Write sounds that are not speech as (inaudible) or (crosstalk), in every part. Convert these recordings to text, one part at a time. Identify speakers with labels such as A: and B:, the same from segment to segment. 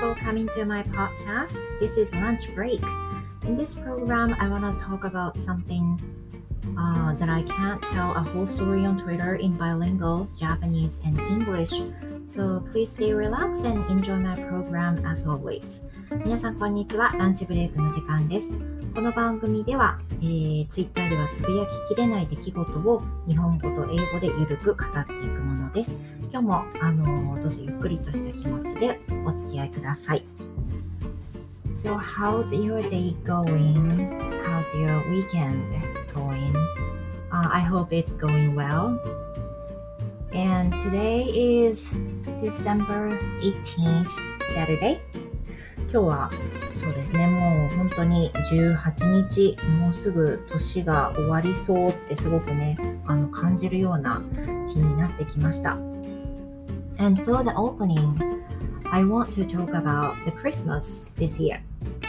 A: for coming to my podcast. This is Lunch Break. In this program, I want to talk about something uh, that I can't tell a whole story on Twitter in bilingual Japanese and English. So please stay relaxed and enjoy my program as always. 皆さんこんにちは。ランチブレイクの時間です。この番組では、えー、Twitter ではつぶやききれない出来事を日本語と英語でゆるく語っていくものです。今日も、あの、どうぞゆっくりとした気持ちでお付き合いください。So how's your day going? How's your weekend going? Uh, I hope it's going well. And today is December 18th, Saturday. 今日はそうですね、もう本当に18日、もうすぐ年が終わりそうってすごくね、あの感じるような日になってきました。And for the opening, I want to talk about the Christmas this year.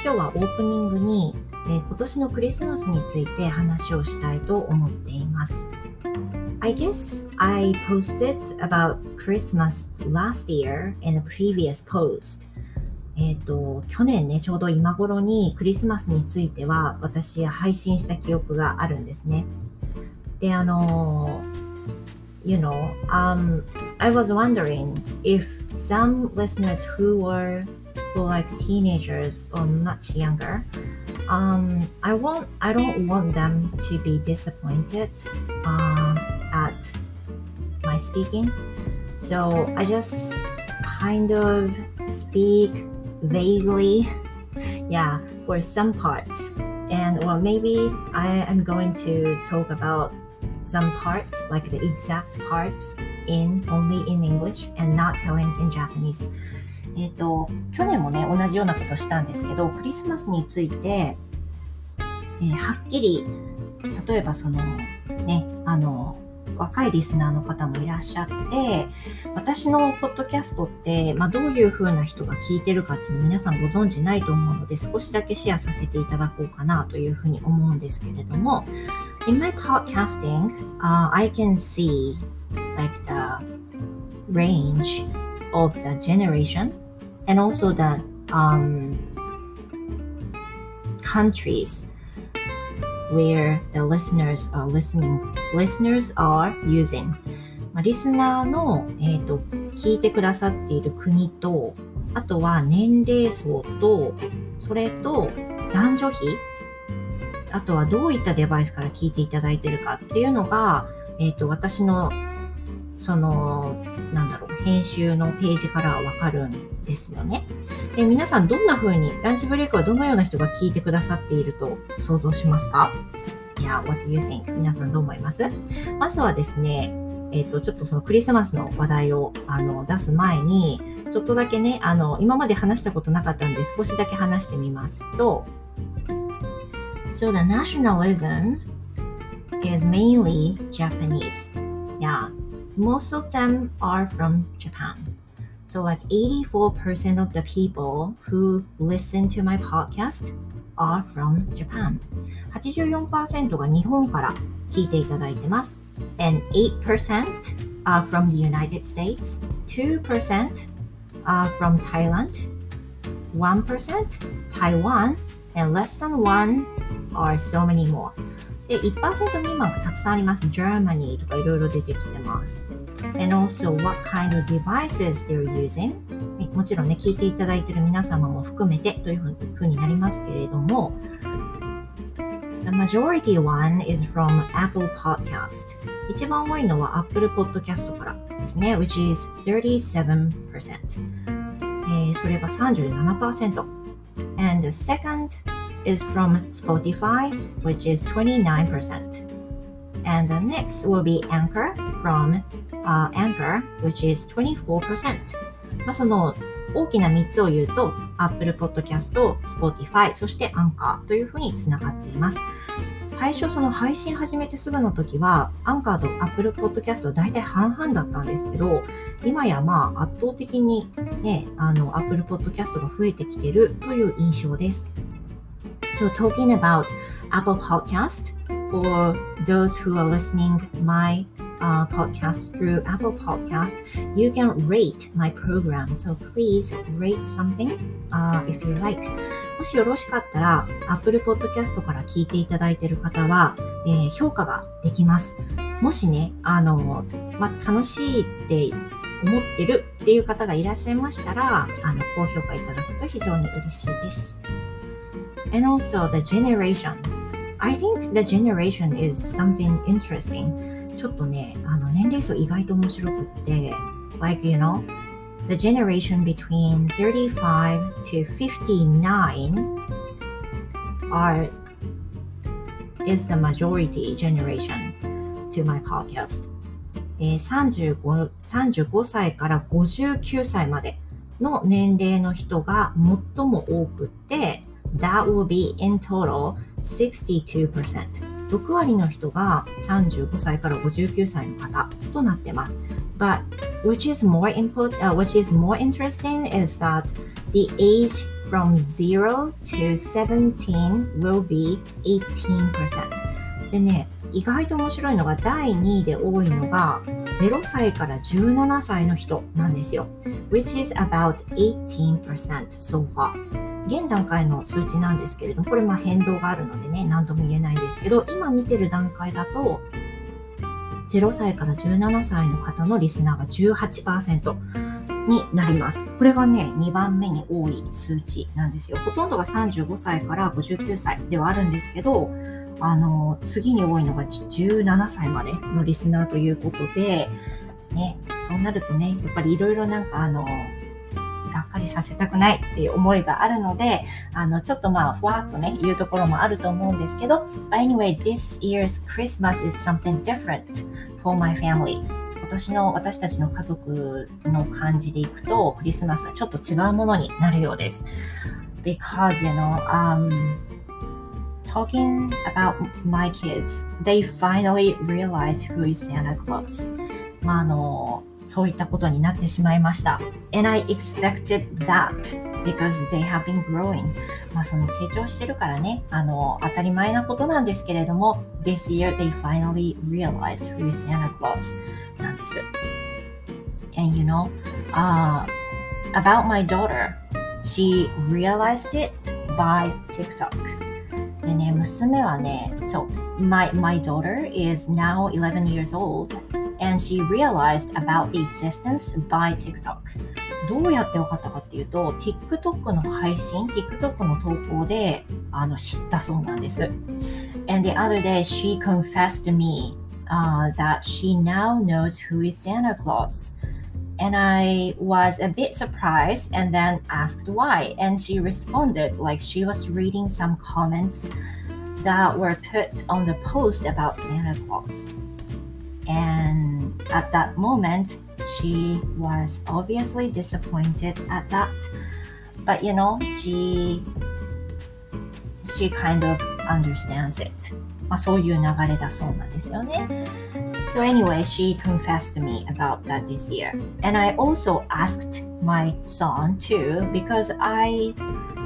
A: 今日はオープニングに、えー、今年のクリスマスについて話をしたいと思っています。I guess I posted about Christmas last year in a previous post. えっ、ー、と、去年ね、ちょうど今頃にクリスマスについては私配信した記憶があるんですね。で、あの、you know, um, I was wondering if some listeners who were who like teenagers or much younger, um, I won't, I don't want them to be disappointed um, at my speaking. So I just kind of speak vaguely, (laughs) yeah, for some parts. And well, maybe I am going to talk about some parts, like the exact parts, in only in English and not telling in Japanese. えっ、と、去年もね、同じようなことしたんですけど、クリスマスについて、えー、はっきり、例えばその、ね、あの、若いリスナーの方もいらっしゃって、私のポッドキャストって、まあ、どういう風な人が聞いてるかっていうの皆さんご存知ないと思うので、少しだけシェアさせていただこうかなというふうに思うんですけれども、In my podcasting,、uh, I can see like the range of the generation and also the um, countries where the listeners are listening, listeners are using. まあ、リスナーの、えーと、聞いてくださっている国と、あとは年齢層と、それと男女比、 あとはどういったデバイスから聞いていただいているかっていうのが、えっ、ー、と、私の、その、なんだろう、編集のページからわかるんですよね。で、皆さんどんな風に、ランチブレイクはどのような人が聞いてくださっていると想像しますか？いや、what do you think? 皆さんどう思います？まずはですね、えっ、ー、と、ちょっとそのクリスマスの話題をあの出す前に、ちょっとだけね、あの、今まで話したことなかったんで少しだけ話してみますと、So the nationalism is mainly Japanese. Yeah, most of them are from Japan. So, like 84% of the people who listen to my podcast are from Japan. 84%が日本から聞いていただいてます。And 8% are from the United States, 2% are from Thailand, 1% Taiwan, and less than 1 are so many more. で、1%未満がたくさんあります。Germany とかいろいろ出てきてます。And also what kind of devices they're using もちろんね、聞いていただいている皆様も含めてというふうになりますけれども The majority one is from Apple Podcast 一番多いのは Apple Podcast からですね which is 37%、えー、それが37% and the second is from Spotify, which is 29%. And the next will be Anchor from uh, Anchor, which is 24%. まあ、その大きな3つを言うと Apple Podcast、Spotify、そして Anchor というふうにつながっています。最初その配信始めてすぐの時は、アンカーと Apple Podcast 大体半々だったんですけど、今やまあ圧倒的にね、あの Apple Podcast が増えてきてるという印象です。So talking about Apple Podcast or those who are listening my uh, podcast through Apple Podcast, you can rate my program. So please rate something uh, if you like. もしよろしかったら、Apple Podcast から聞いていただいている方は、えー、評価ができます。もしね、あの、まあ楽しいって思ってるっていう方がいらっしゃいましたら、あの、高評価いただくと非常に嬉しいです。And also the generation. I think the generation is something interesting. ちょっとね、あの、年齢層意外と面白くって、like, you know, the generation between 35 to 59 are is the majority generation to my podcast. えー、35, 35歳から59歳までの年齢の人が最も多くって、that will be in total 62%。6割の人が35歳から59歳の方となってます。But which is more input,、uh, which is more interesting is that the age from 0 to 17 will be 18%. でね、意外と面白いのが第2位で多いのが0歳から17歳の人なんですよ。which is about 18% so far. 現段階の数値なんですけれども、これま変動があるのでね、何とも言えないんですけど、今見てる段階だと、0歳から17歳の方のリスナーが18%になります。これがね、2番目に多い数値なんですよ。ほとんどが35歳から59歳ではあるんですけど、あの、次に多いのが17歳までのリスナーということで、ね、そうなるとね、やっぱりいろいろなんかあの、っかりさせたくないっていう思いがあるので、あの、ちょっとまあ、ふわっとね、言うところもあると思うんですけど、But anyway, this year's Christmas is something different for my family. 今年の私たちの家族の感じでいくと、クリスマスはちょっと違うものになるようです。Because, you know, um, talking about my kids, they finally realized who is Santa Claus. まあ、あの、そういったことになってしまいました。And I expected that because they have been growing. まあ、その成長してるからね、あの、当たり前なことなんですけれども、this year they finally realized who is Santa Claus なんです。And you know, uh, about my daughter, she realized it by TikTok. でね、娘はね、そう、my, my daughter is now 11 years old and she realized about the existence by TikTok. どうやって分かったかっていうと、TikTok の配信、TikTok の投稿であの知ったそうなんです。And the other day she confessed to me、uh, that she now knows who is Santa Claus. and I was a bit surprised and then asked why. And she responded like she was reading some comments that were put on the post about Santa Claus. And at that moment, she was obviously disappointed at that. But you know, she she kind of understands it. まあ、そういう流れだそうなんですよね。 So anyway, she confessed to me about that this year. And I also asked my son too because I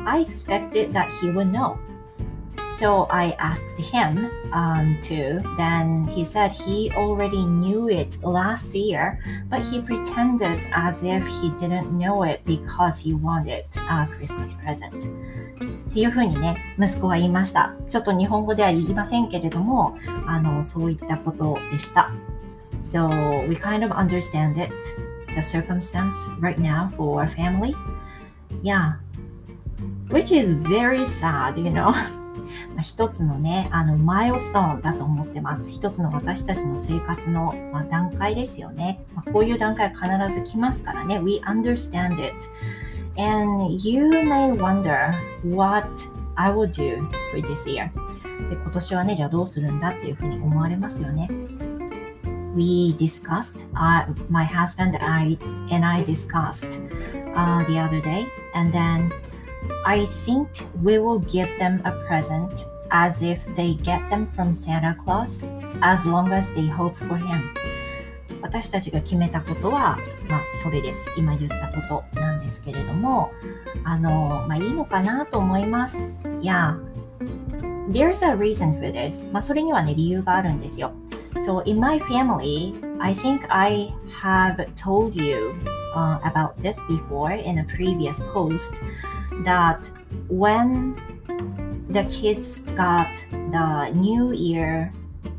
A: I expected that he would know. So I asked him um, too. Then he said he already knew it last year, but he pretended as if he didn't know it because he wanted a Christmas present. っていうふうにね、息子は言いました。ちょっと日本語では言いませんけれども、あの、そういったことでした。So we kind of understand it, the circumstance right now for our family. Yeah. Which is very sad, you know. (laughs) 一つのね、あの、マイルストーンだと思ってます。一つの私たちの生活の、まあ、段階ですよね。まあ、こういう段階は必ず来ますからね。We understand it. And you may wonder what I will do for this year. で、今年はね、じゃあどうするんだっていうふうに思われますよね。We discussed, uh, my husband and I, and I discussed uh, the other day, and then I think we will give them a present as if they get them from Santa Claus as long as they hope for him. 私たちが決めたことは、まあ、それです。今言ったことなんですけれども、あの、まあ、いいのかなと思います。いや、there's a reason for this. まあ、それにはね、理由があるんですよ。So, in my family, I think I have told you uh, about this before in a previous post That when the kids got the New Year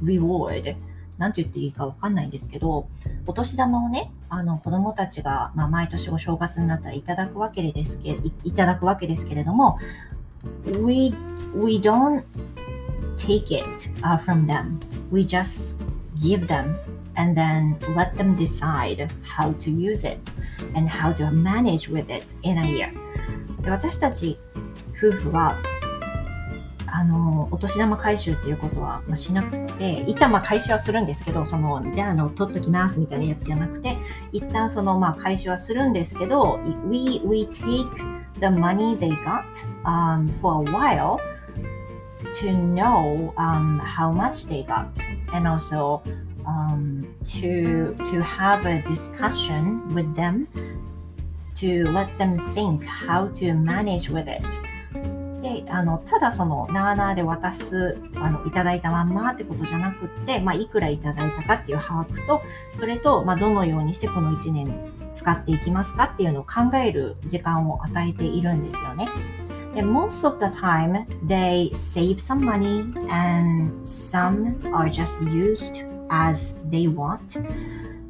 A: reward なんて言っていいかわかんないんですけど、お年玉をね、あの子供たちが、まあ、毎年お正月になったらいただくわけですけいいただくわけですけれども、we, we don't take it、uh, from them. We just give them and then let them decide how to use it and how to manage with it in a year. 私たち夫婦はあのお年玉回収っていうことは、しなくて一旦まあ回収はするんですけどそのじゃあの取っときますみたいなやつじゃなくて一旦そのまあ回収はするんですけど we, we take the money they got、um, for a while to know um, how much they got and also um, to to have a discussion with them to let them think how to manage with it であのただそのなあなあで渡すあのいただいたまんまってことじゃなくって、まあ、いくらいただいたかっていう把握とそれと、まあ、どのようにしてこの1年使っていきますかっていうのを考える時間を与えているんですよね。で most of the time they save some money and some are just used as they want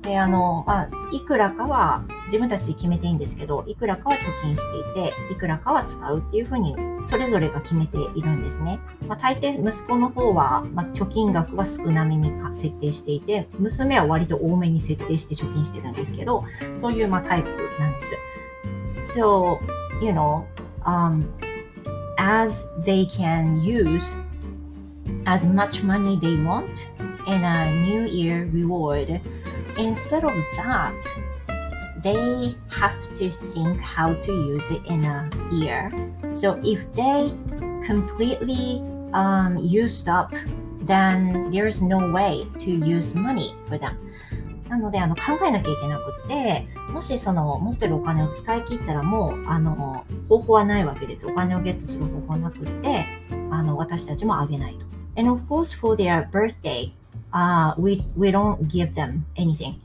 A: であの、まあ、いくらかは自分たちで決めていいんですけどいくらかは貯金していていくらかは使うっていうふうにそれぞれが決めているんですね、まあ、大抵息子の方は、まあ、貯金額は少なめに設定していて娘は割と多めに設定して貯金してるんですけどそういう、まあ、タイプなんです So, you know, um, as they can use as much money they want in a New Year reward. Instead of that, they have to think how to use it in a year. So if they completely um, used up, then there's no way to use money for them. なのであの考えなきゃいけなくってもしその持ってるお金を使い切ったらもうあの方法はないわけですお金をゲットする方法はなくってあの私たちもあげないと And of course for their birthday uh, we, we don't give them anything.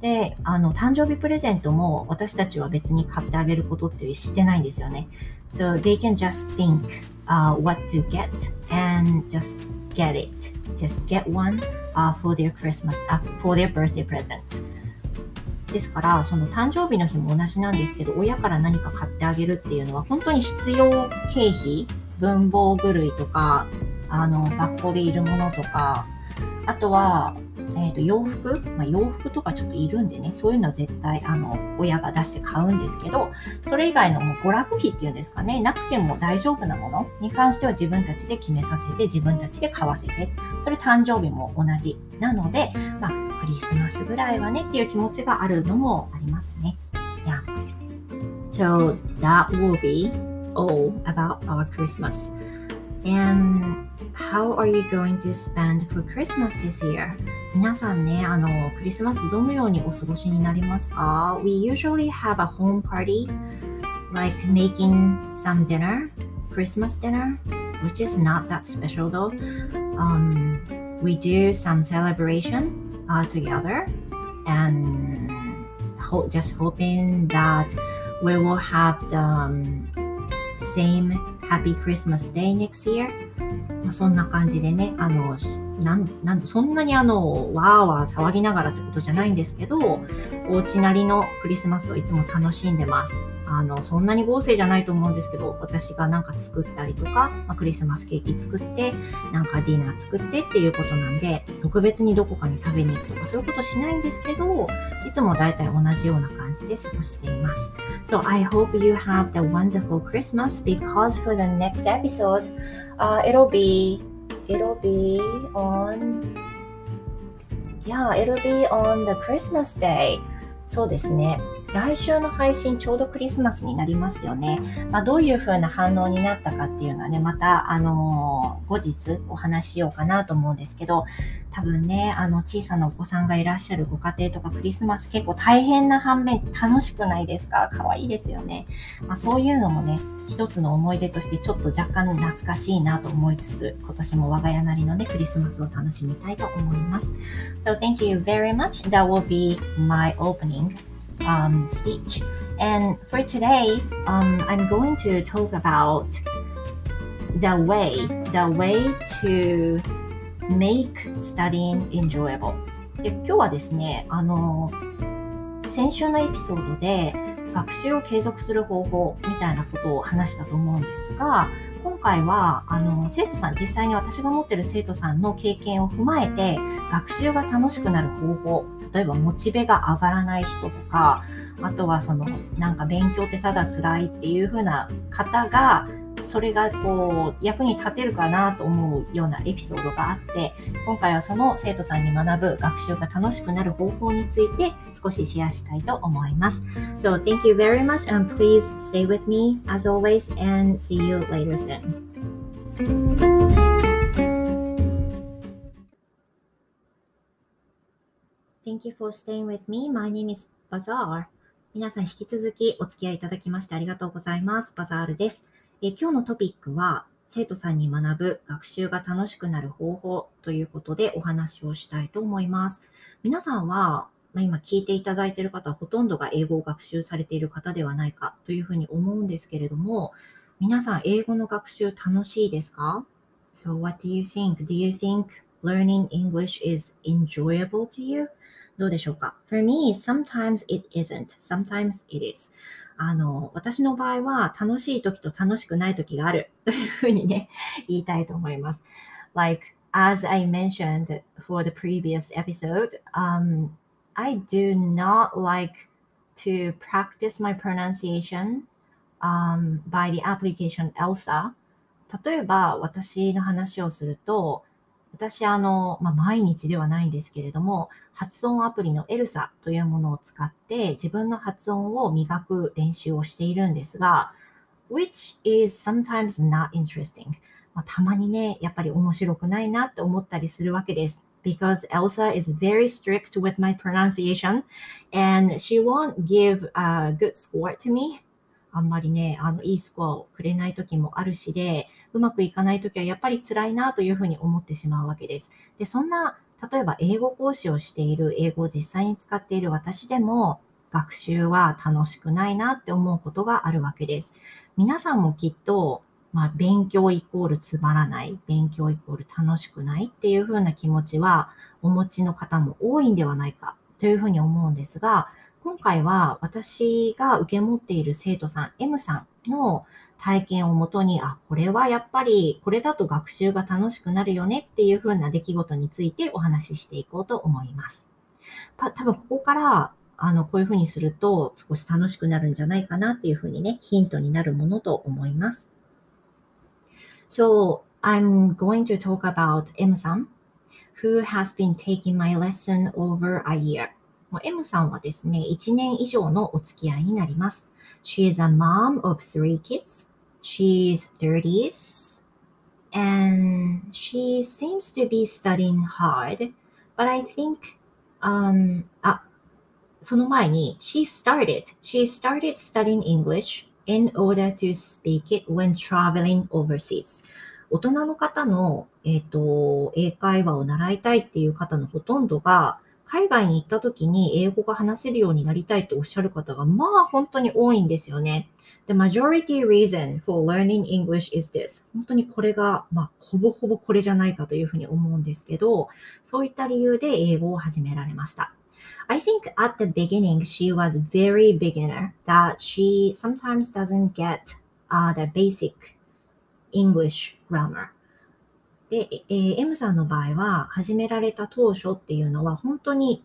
A: で、あの、誕生日プレゼントも私たちは別に買ってあげることってしてないんですよね。So they can just think、uh, what to get and just get it. Just get one、uh, for their Christmas, uh, for their birthday presents. ですから、その誕生日の日も同じなんですけど、親から何か買ってあげるっていうのは本当に必要経費、文房具類とか、あの、学校でいるものとか、あとは、えー、と洋服、まあ、洋服とかちょっといるんでね、そういうのは絶対、あの、親が出して買うんですけど、それ以外のもう娯楽費っていうんですかね、なくても大丈夫なもの？に関しては自分たちで決めさせて、自分たちで買わせて、それ誕生日も同じ。なので、まあ、クリスマスぐらいはねっていう気持ちがあるのもありますね。Yeah. So that will be all about our Christmas. And how are you going to spend for Christmas this year? 皆さんね、あの、クリスマスどのようにお過ごしになりますか ?We usually have a home party, like making some dinner, Christmas dinner, which is not that special though. Um, we do some celebration uh, together and ho just hoping that we will have the um, same happy Christmas day next year? まあ、そんな感じでね、あの、なんなんそんなにあの、わーわー騒ぎながらってことじゃないんですけど、お家なりのクリスマスをいつも楽しんでます。あの、そんなに豪勢じゃないと思うんですけど、私がなんか作ったりとか、まあ、クリスマスケーキ作って、なんかディナー作ってっていうことなんで、特別にどこかに食べに行くとかそういうことしないんですけど、いつも大体同じような感じで過ごしています。So I hope you have the wonderful Christmas because for the next episode, uh, it'll be it'll be on yeah it'll be on the Christmas day そうですね来週の配信ちょうどクリスマスになりますよね。まあ、どういう風な反応になったかっていうのはね、また、あのー、後日お話ししようかなと思うんですけど、多分ね、あの、小さなお子さんがいらっしゃるご家庭とかクリスマス結構大変な反面楽しくないですか？可愛いですよね。まあ、そういうのもね、一つの思い出としてちょっと若干懐かしいなと思いつつ、今年も我が家なりのでクリスマスを楽しみたいと思います。So thank you very much. That will be my opening um, speech. And for today, um, I'm going to talk about the way, the way to make studying enjoyable. で今日はですね、あの、先週のエピソードで学習を継続する方法みたいなことを話したと思うんですが、今回はあの生徒さん、実際に私が持ってる生徒さんの経験を踏まえて、学習が楽しくなる方法、例えばモチベが上がらない人とか、あとはそのなんか勉強ってただ辛いっていう風な方がそれがこう役に立てるかなと思うようなエピソードがあって今回はその生徒さんに学ぶ学習が楽しくなる方法について少しシェアしたいと思います。So thank you very much and please stay with me as always and see you later soon. Thank you for staying with me. My name is Bazaar. 皆さん引き続きお付き合いいただきましてありがとうございます。バザールです。え今日のトピックは、生徒さんに学ぶ学習が楽しくなる方法ということでお話をしたいと思います。皆さんは、まあ、今聞いていただいている方はほとんどが英語を学習されている方ではないかというふうに思うんですけれども、皆さん英語の学習楽しいですか ?So what do you think? Do you think learning English is enjoyable to you? どうでしょうか ?For me, sometimes it isn't. Sometimes it is. あの、私の場合は楽しい時と楽しくない時があるというふうにね、言いたいと思います。Like, as I mentioned for the previous episode, um, I do not like to practice my pronunciation um, by the application ELSA. 例えば私の話をすると、私、あの、まあ、毎日ではないんですけれども、発音アプリのエルサというものを使って自分の発音を磨く練習をしているんですが、which is sometimes not interesting. まあ、たまにね、やっぱり面白くないなって思ったりするわけです。because Elsa is very strict with my pronunciation and she won't give a good score to me あんまりね、あの、いいスコアをくれない時もあるしで、うまくいかない時はやっぱり辛いなというふうに思ってしまうわけです。で、そんな、例えば英語講師をしている、英語を実際に使っている私でも、学習は楽しくないなって思うことがあるわけです。皆さんもきっと、まあ、勉強イコールつまらない、勉強イコール楽しくないっていうふうな気持ちはお持ちの方も多いんではないかというふうに思うんですが、今回は私が受け持っている生徒さん、M さんの体験をもとに、あ、これはやっぱりこれだと学習が楽しくなるよねっていう風な出来事についてお話ししていこうと思います。た多分ここからあの、こういう風にすると少し楽しくなるんじゃないかなっていう風にね、ヒントになるものと思います。So, I'm going to talk about M さん who has been taking my lesson over a year. M さんはですね、1年以上のお付き合いになります。She is a mom of three kids. She's 30s. And she seems to be studying hard. But I think, um, あ、その前に、she started, she started studying English in order to speak it when traveling overseas. 大人の方の、えっ、ー、と、英会話を習いたいっていう方のほとんどが、 海外に行った時に英語が話せるようになりたいとおっしゃる方が、まあ本当に多いんですよね。The majority reason for learning English is this. 本当にこれが、まあ、ほぼほぼこれじゃないかというふうに思うんですけど、そういった理由で英語を始められました。I think at the beginning she was very beginner that she sometimes doesn't get、uh, the basic English grammar. で、えー、M さんの場合は、始められた当初っていうのは、本当に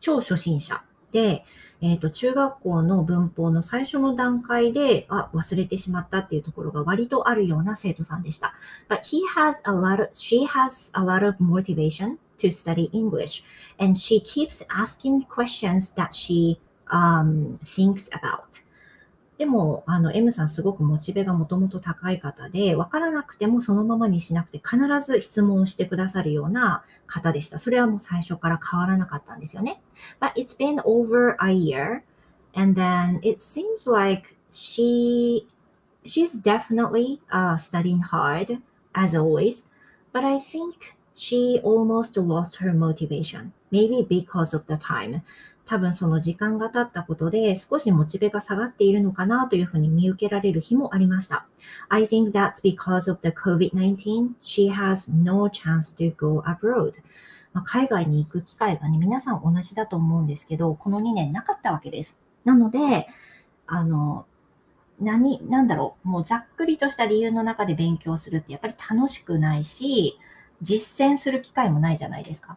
A: 超初心者で、えっ、ー、と、中学校の文法の最初の段階で、あ、忘れてしまったっていうところが割とあるような生徒さんでした。But he has a lot of, she has a lot of motivation to study English and she keeps asking questions that she um, thinks about. でも、あの、M さんすごくモチベがもともと高い方で、わからなくてもそのままにしなくて必ず質問をしてくださるような方でした。それはもう最初から変わらなかったんですよね。But it's been over a year and then it seems like she she's definitely uh, studying hard as always, but I think she almost lost her motivation, maybe because of the time. 多分その時間が経ったことで少しモチベが下がっているのかなというふうに見受けられる日もありました。I think that's because of the COVID-19. She has no chance to go abroad. ま、海外に行く機会がね、皆さん同じだと思うんですけど、この2年なかったわけです。なので、あの、何、なんだろう、もうざっくりとした理由の中で勉強するってやっぱり楽しくないし、実践する機会もないじゃないですか。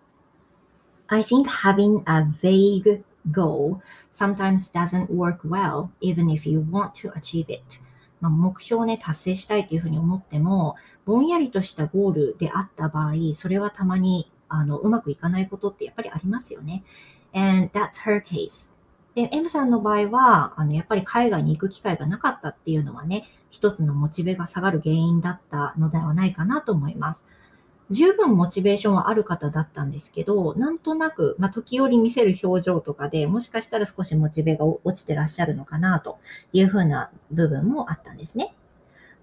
A: I think having a vague goal sometimes doesn't work well even if you want to achieve it. まあ、目標をね、達成したいというふうに思っても、ぼんやりとしたゴールであった場合、それはたまにあのうまくいかないことってやっぱりありますよね。And that's her case. で、M さんの場合は、あの、やっぱり海外に行く機会がなかったっていうのはね、一つのモチベが下がる原因だったのではないかなと思います。十分モチベーションはある方だったんですけど、なんとなく、まあ、時折見せる表情とかでもしかしたら少しモチベが落ちてらっしゃるのかなというふうな部分もあったんですね。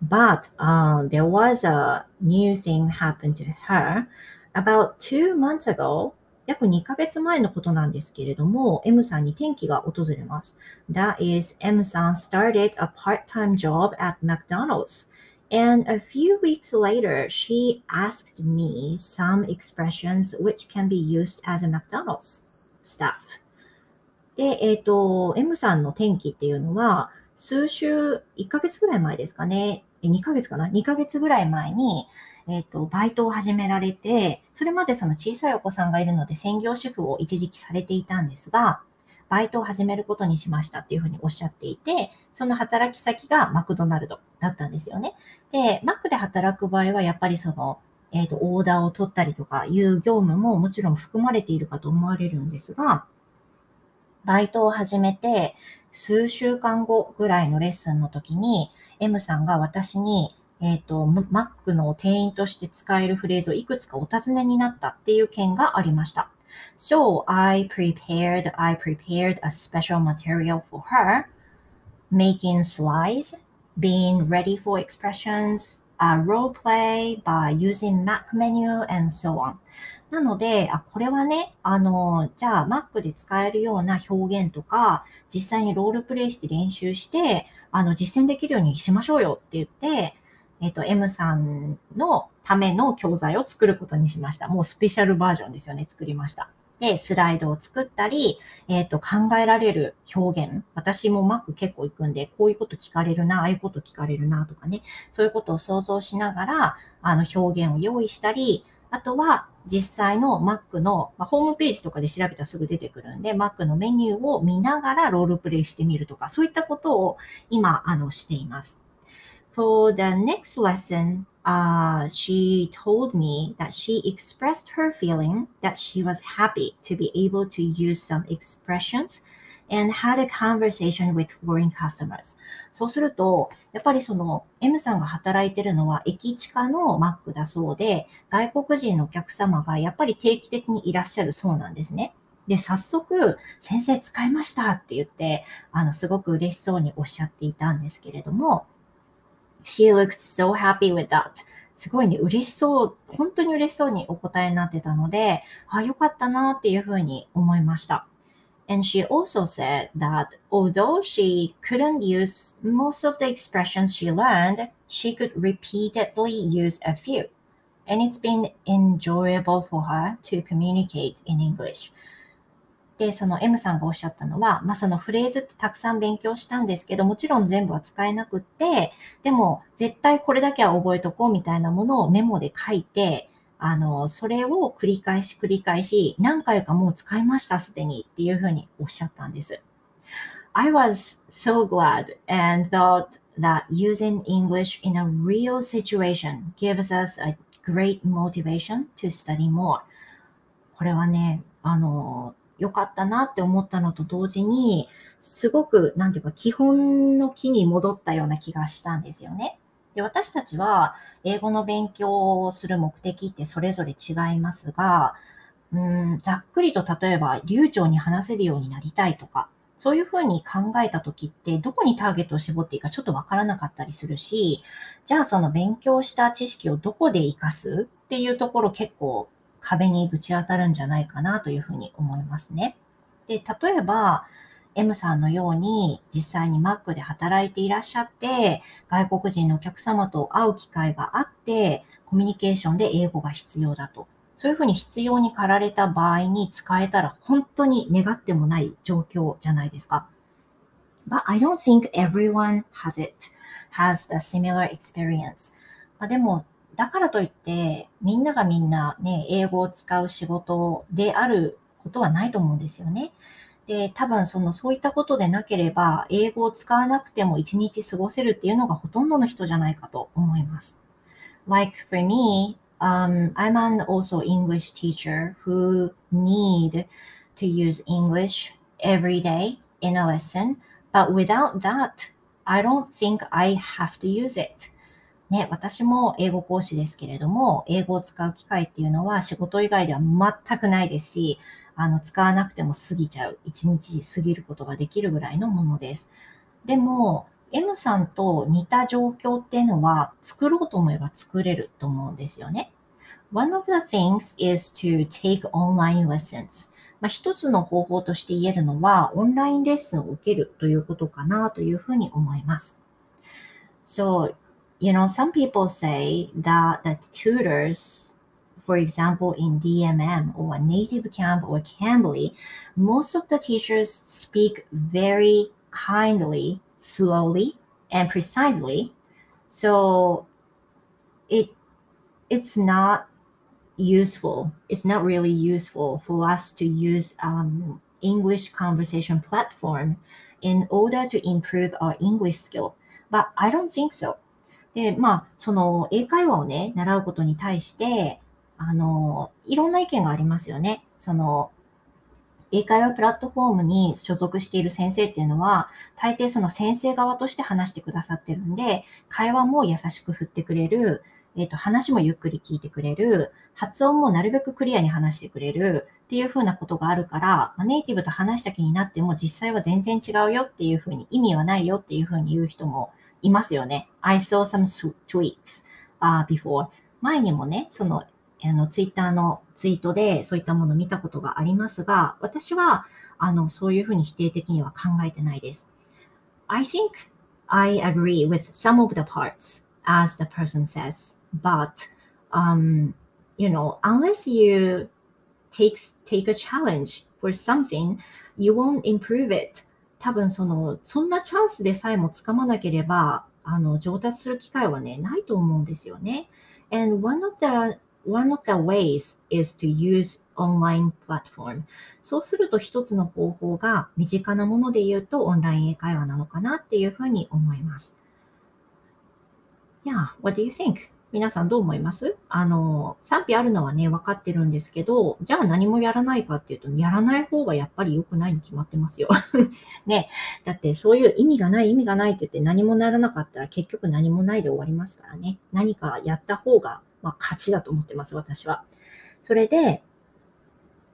A: But、uh, there was a new thing happened to her about two months ago 約2ヶ月前のことなんですけれども、M さんに転機が訪れます。That is, M さん started a part-time job at McDonald's. And a few weeks later, she asked me some expressions which can be used as a McDonald's staff. で、えっ、ー、と、M さんの転機っていうのは、数週、1ヶ月ぐらい前ですかね。2ヶ月かな ?2 ヶ月ぐらい前に、えっ、ー、と、バイトを始められて、それまでその小さいお子さんがいるので専業主婦を一時期されていたんですが、バイトを始めることにしましたっていうふうにおっしゃっていて、その働き先がマクドナルドだったんですよね。で、マックで働く場合はやっぱりその、えっ、ー、と、オーダーを取ったりとかいう業務ももちろん含まれているかと思われるんですが、バイトを始めて数週間後ぐらいのレッスンの時に、M さんが私にえっ、ー、と、Mac の店員として使えるフレーズをいくつかお尋ねになったっていう件がありました。So I prepared, I prepared a special material for her, making slides, being ready for expressions, a role play by using Mac menu and so on. なので、あ、これはね、あの、じゃあ Mac で使えるような表現とか、実際にロールプレイして練習して、あの、実践できるようにしましょうよって言って、えっ、と、M さんのための教材を作ることにしました。もうスペシャルバージョンですよね、作りました。で、スライドを作ったり、えっ、ー、と、考えられる表現。私も Mac 結構行くんで、こういうこと聞かれるな、ああいうこと聞かれるなとかね、そういうことを想像しながら、あの、表現を用意したり、あとは、実際の Mac の、まあ、ホームページとかで調べたらすぐ出てくるんで、Mac のメニューを見ながらロールプレイしてみるとか、そういったことを今、あの、しています。For the next lesson, uh, she told me that she expressed her feeling that she was happy to be able to use some expressions and had a conversation with foreign customers. そうすると、やっぱりその M さんが働いてるのは駅地下のマックだそうで、外国人のお客様がやっぱり定期的にいらっしゃるそうなんですね。で、早速、先生使いましたって言って、あの、すごく嬉しそうにおっしゃっていたんですけれども、She looked so happy with that. すごいね、嬉しそう、本当に嬉しそうにお答えになってたので、あ、よかったなっていうふうに思いました。And she also said that although she couldn't use most of the expressions she learned, she could repeatedly use a few. And it's been enjoyable for her to communicate in English. で、その M さんがおっしゃったのは、まあ、そのフレーズってたくさん勉強したんですけど、もちろん全部は使えなくって、でも絶対これだけは覚えとこうみたいなものをメモで書いて、あの、それを繰り返し繰り返し、何回かもう使いました、すでにっていうふうにおっしゃったんです。I was so glad and thought that using English in a real situation gives us a great motivation to study more. これはね、あの、良かったなって思ったのと同時に、すごく、なんていうか、基本の木に戻ったような気がしたんですよね。で、私たちは、英語の勉強をする目的ってそれぞれ違いますが、うん、ざっくりと例えば、流暢に話せるようになりたいとか、そういうふうに考えたときって、どこにターゲットを絞っていいかちょっとわからなかったりするし、じゃあその勉強した知識をどこで活かすっていうところ結構壁にぶち当たるんじゃないかなというふうに思いますね。で、例えば、M さんのように実際に Mac で働いていらっしゃって、外国人のお客様と会う機会があって、コミュニケーションで英語が必要だと。そういうふうに必要に駆られた場合に使えたら本当に願ってもない状況じゃないですか。But I don't think everyone has it, has a similar experience. まあ、でも、だからといって、みんながみんなね、英語を使う仕事であることはないと思うんですよね。で、多分その、そういったことでなければ、英語を使わなくても一日過ごせるっていうのがほとんどの人じゃないかと思います。Like for me, um, I'm an also English teacher who need to use English every day in a lesson, but without that, I don't think I have to use it. ね、私も英語講師ですけれども、英語を使う機会っていうのは仕事以外では全くないですし、あの、使わなくても過ぎちゃう、一日過ぎることができるぐらいのものです。でも、M さんと似た状況っていうのは作ろうと思えば作れると思うんですよね。One of the things is to take online lessons. まあ、一つの方法として言えるのは、オンラインレッスンを受けるということかなというふうに思います。So, you know, some people say that the tutors, for example, in DMM or Native Camp or Cambly, most of the teachers speak very kindly, slowly, and precisely. So it it's not useful. It's not really useful for us to use um, English conversation platform in order to improve our English skill. But I don't think so. で、まあ、その英会話をね、習うことに対して、あの、いろんな意見がありますよね。その、英会話プラットフォームに所属している先生っていうのは、大抵その先生側として話してくださってるんで、会話も優しく振ってくれる、えっ、ー、と、話もゆっくり聞いてくれる、発音もなるべくクリアに話してくれるっていうふうなことがあるから、まあ、ネイティブと話した気になっても実際は全然違うよっていうふうに意味はないよっていうふうに言う人もいますよね。I saw some tweets、uh, before. 前にもね、その、あの、ツイッターのツイートでそういったものを見たことがありますが、私は、あの、そういうふうに否定的には考えてないです。I think I agree with some of the parts, as the person says, but, um, you know, unless you take, take a challenge for something, you won't improve it. 多分その、そんなチャンスでさえもつかまなければ、あの、上達する機会はね、ないと思うんですよね。And one of the, one of the ways is to use online platform. そうすると一つの方法が身近なもので言うとオンライン英会話なのかなっていうふうに思います。Yeah, what do you think? 皆さんどう思います？あの、賛否あるのはね、分かってるんですけど、じゃあ何もやらないかっていうと、やらない方がやっぱり良くないに決まってますよ。(laughs) ね。だってそういう意味がない、意味がないって言って何もならなかったら結局何もないで終わりますからね。何かやった方が、まあ、勝ちだと思ってます、私は。それで、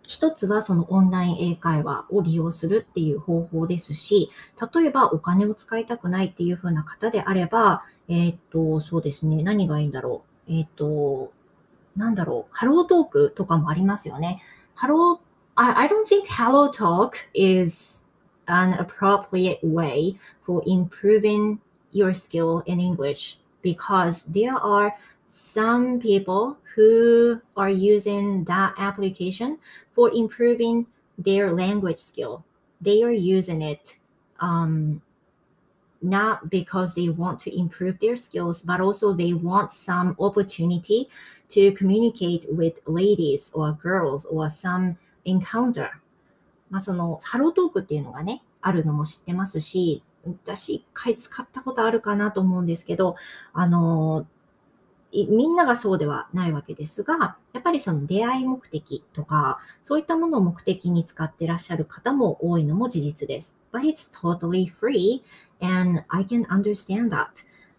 A: 一つはそのオンライン英会話を利用するっていう方法ですし、例えばお金を使いたくないっていう風な方であれば、えっ、と、そうですね。何がいいんだろう。えっ、と、なんだろう。ハロートークとかもありますよね。ハロー、I, I don't think Hello Talk is an appropriate way for improving your skill in English because there are some people who are using that application for improving their language skill. They are using it um, not because they want to improve their skills, but also they want some opportunity to communicate with ladies or girls or some encounter. まあそのハロートークっていうのがね、あるのも知ってますし、私一回使ったことあるかなと思うんですけど、あの、みんながそうではないわけですが、やっぱりその出会い目的とか、そういったものを目的に使ってらっしゃる方も多いのも事実です。But it's totally free and I can understand that.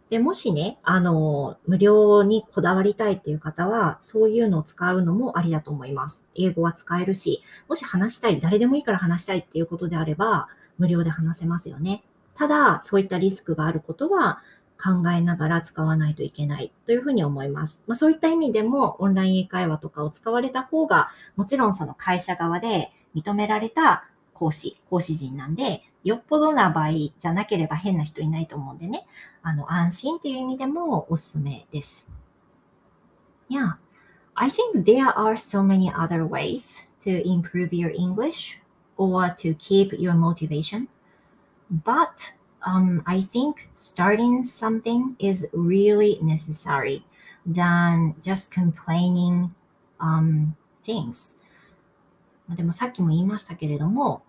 A: で、もしね、あの、無料にこだわりたいっていう方は、そういうのを使うのもありだと思います。英語は使えるし、もし話したい、誰でもいいから話したいっていうことであれば、無料で話せますよね。ただ、そういったリスクがあることは、考えながら使わないといけないというふうに思います。まあ、そういった意味でもオンライン英会話とかを使われた方が、もちろんその会社側で認められた講師、講師陣なんで、よっぽどな場合じゃなければ変な人いないと思うんでね、あの、安心っていう意味でもおすすめです。Yeah, I think there are so many other ways to improve your English or to keep your motivation. But um, I think starting something is really necessary than just complaining um, things. でもさっきも言いましたけれども、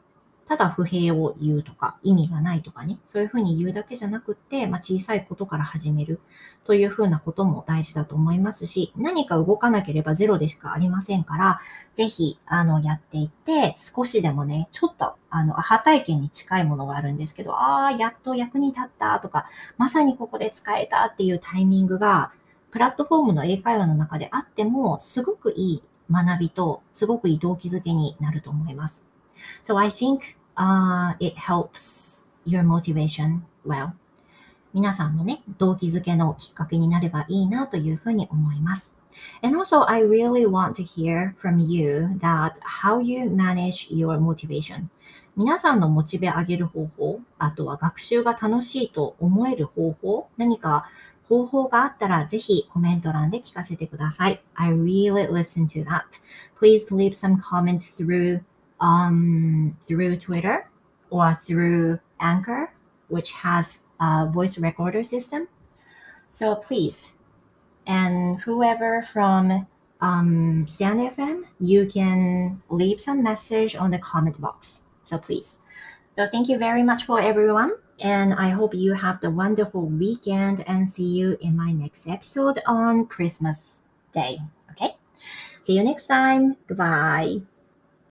A: ただ不平を言うとか、意味がないとかね、そういうふうに言うだけじゃなくって、まあ、小さいことから始めるというふうなことも大事だと思いますし、何か動かなければゼロでしかありませんから、ぜひ、あの、やっていって、少しでもね、ちょっと、あの、アハ体験に近いものがあるんですけど、ああ、やっと役に立ったとか、まさにここで使えたっていうタイミングが、プラットフォームの英会話の中であっても、すごくいい学びと、すごくいい動機づけになると思います。So I think uh, it helps your motivation well. 皆さんのね、動機づけのきっかけになればいいなというふうに思います。And also, I really want to hear from you that how you manage your motivation. 皆さんのモチベ上げる方法、あとは学習が楽しいと思える方法、何か方法があったらぜひコメント欄で聞かせてください。I really listen to that. Please leave some comment through um, through Twitter or through Anchor, which has a voice recorder system. So please, and whoever from um, FM, you can leave some message on the comment box. So please. So thank you very much for everyone. And I hope you have the wonderful weekend and see you in my next episode on Christmas Day. Okay? See you next time. Goodbye.